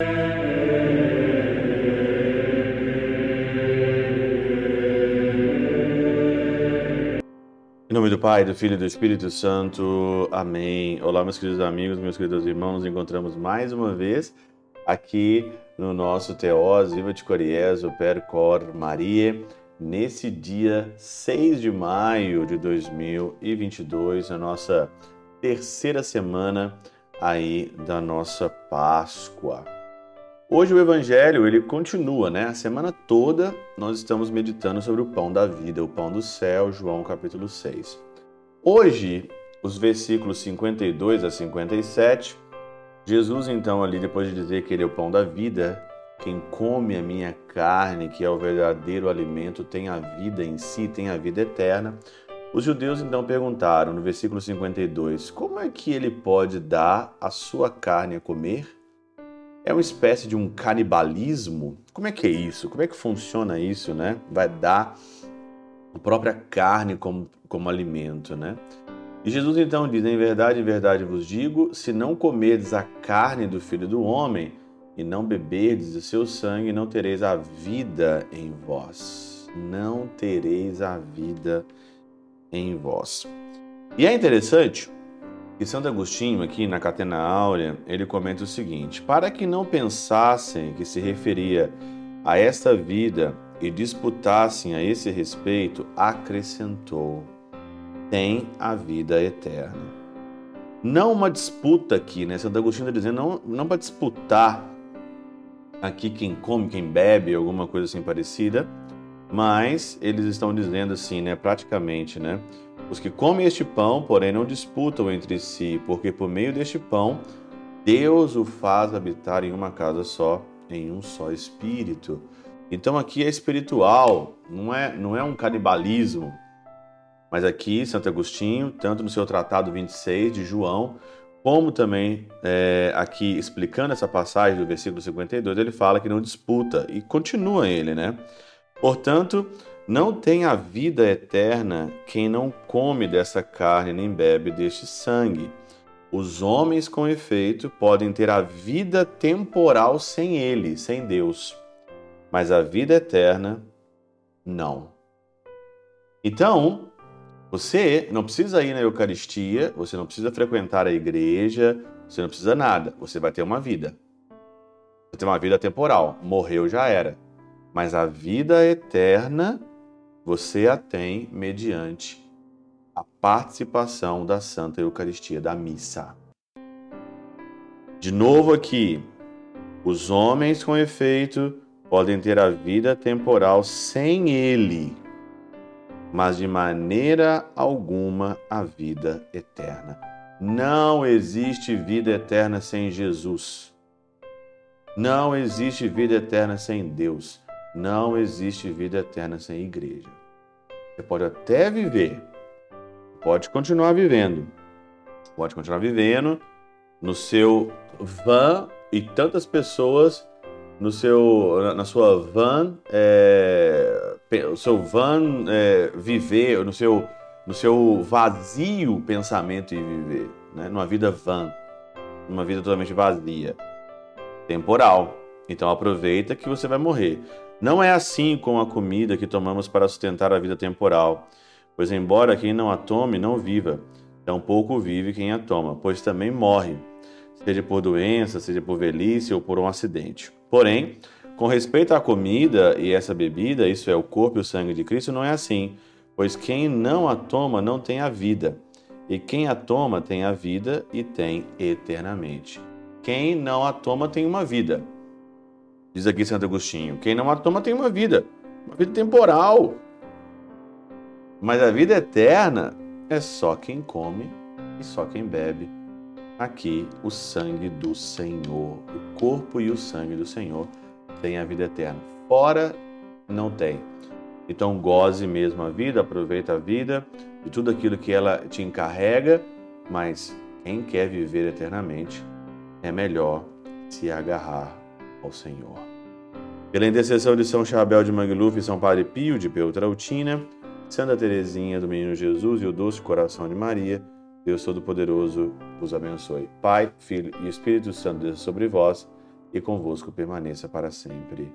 Em nome do Pai, do Filho e do Espírito Santo. Amém. Olá, meus queridos amigos, meus queridos irmãos. Nos encontramos mais uma vez aqui no nosso Teós Viva de Coriezo Per Cor Maria, nesse dia 6 de maio de 2022, na nossa terceira semana aí da nossa Páscoa. Hoje o evangelho, ele continua, né? A semana toda nós estamos meditando sobre o pão da vida, o pão do céu, João capítulo 6. Hoje, os versículos 52 a 57, Jesus então ali depois de dizer que ele é o pão da vida, quem come a minha carne, que é o verdadeiro alimento, tem a vida em si, tem a vida eterna. Os judeus então perguntaram no versículo 52: Como é que ele pode dar a sua carne a comer? É uma espécie de um canibalismo? Como é que é isso? Como é que funciona isso, né? Vai dar a própria carne como, como alimento, né? E Jesus então diz: Em verdade, em verdade vos digo: se não comerdes a carne do filho do homem e não beberdes o seu sangue, não tereis a vida em vós. Não tereis a vida em vós. E é interessante e Santo Agostinho, aqui na Catena Áurea, ele comenta o seguinte: Para que não pensassem que se referia a esta vida e disputassem a esse respeito, acrescentou: tem a vida eterna. Não uma disputa aqui, né? Santo Agostinho está dizendo, não, não para disputar aqui quem come, quem bebe, alguma coisa assim parecida, mas eles estão dizendo assim, né? Praticamente, né? Os que comem este pão, porém, não disputam entre si, porque por meio deste pão, Deus o faz habitar em uma casa só, em um só espírito. Então aqui é espiritual, não é, não é um canibalismo. Mas aqui, Santo Agostinho, tanto no seu tratado 26 de João, como também é, aqui explicando essa passagem do versículo 52, ele fala que não disputa e continua ele, né? Portanto, não tem a vida eterna quem não come dessa carne nem bebe deste sangue. Os homens, com efeito, podem ter a vida temporal sem ele, sem Deus, mas a vida eterna, não. Então, você não precisa ir na Eucaristia, você não precisa frequentar a igreja, você não precisa nada, você vai ter uma vida. Você tem uma vida temporal, morreu já era. Mas a vida eterna você a tem mediante a participação da Santa Eucaristia, da missa. De novo aqui, os homens com efeito podem ter a vida temporal sem ele, mas de maneira alguma a vida eterna. Não existe vida eterna sem Jesus. Não existe vida eterna sem Deus. Não existe vida eterna sem igreja. Você pode até viver, pode continuar vivendo, pode continuar vivendo no seu van e tantas pessoas no seu na sua van é, o seu van é, viver no seu no seu vazio pensamento e viver né? Numa vida van. Numa vida totalmente vazia. Temporal. Então aproveita que você vai morrer não é assim com a comida que tomamos para sustentar a vida temporal, pois, embora quem não a tome não viva, tampouco vive quem a toma, pois também morre, seja por doença, seja por velhice ou por um acidente. Porém, com respeito à comida e essa bebida, isso é o corpo e o sangue de Cristo, não é assim, pois quem não a toma não tem a vida, e quem a toma tem a vida e tem eternamente. Quem não a toma tem uma vida Diz aqui Santo Agostinho: quem não a toma tem uma vida, uma vida temporal. Mas a vida eterna é só quem come e só quem bebe. Aqui, o sangue do Senhor, o corpo e o sangue do Senhor tem a vida eterna. Fora, não tem. Então, goze mesmo a vida, aproveita a vida e tudo aquilo que ela te encarrega, mas quem quer viver eternamente é melhor se agarrar ao Senhor. Pela intercessão de São Chabel de Mangluf e São Padre Pio de Peltrautina, Santa Teresinha do Menino Jesus e o Doce Coração de Maria, Deus Todo-Poderoso vos abençoe. Pai, Filho e Espírito Santo, Deus sobre vós e convosco permaneça para sempre.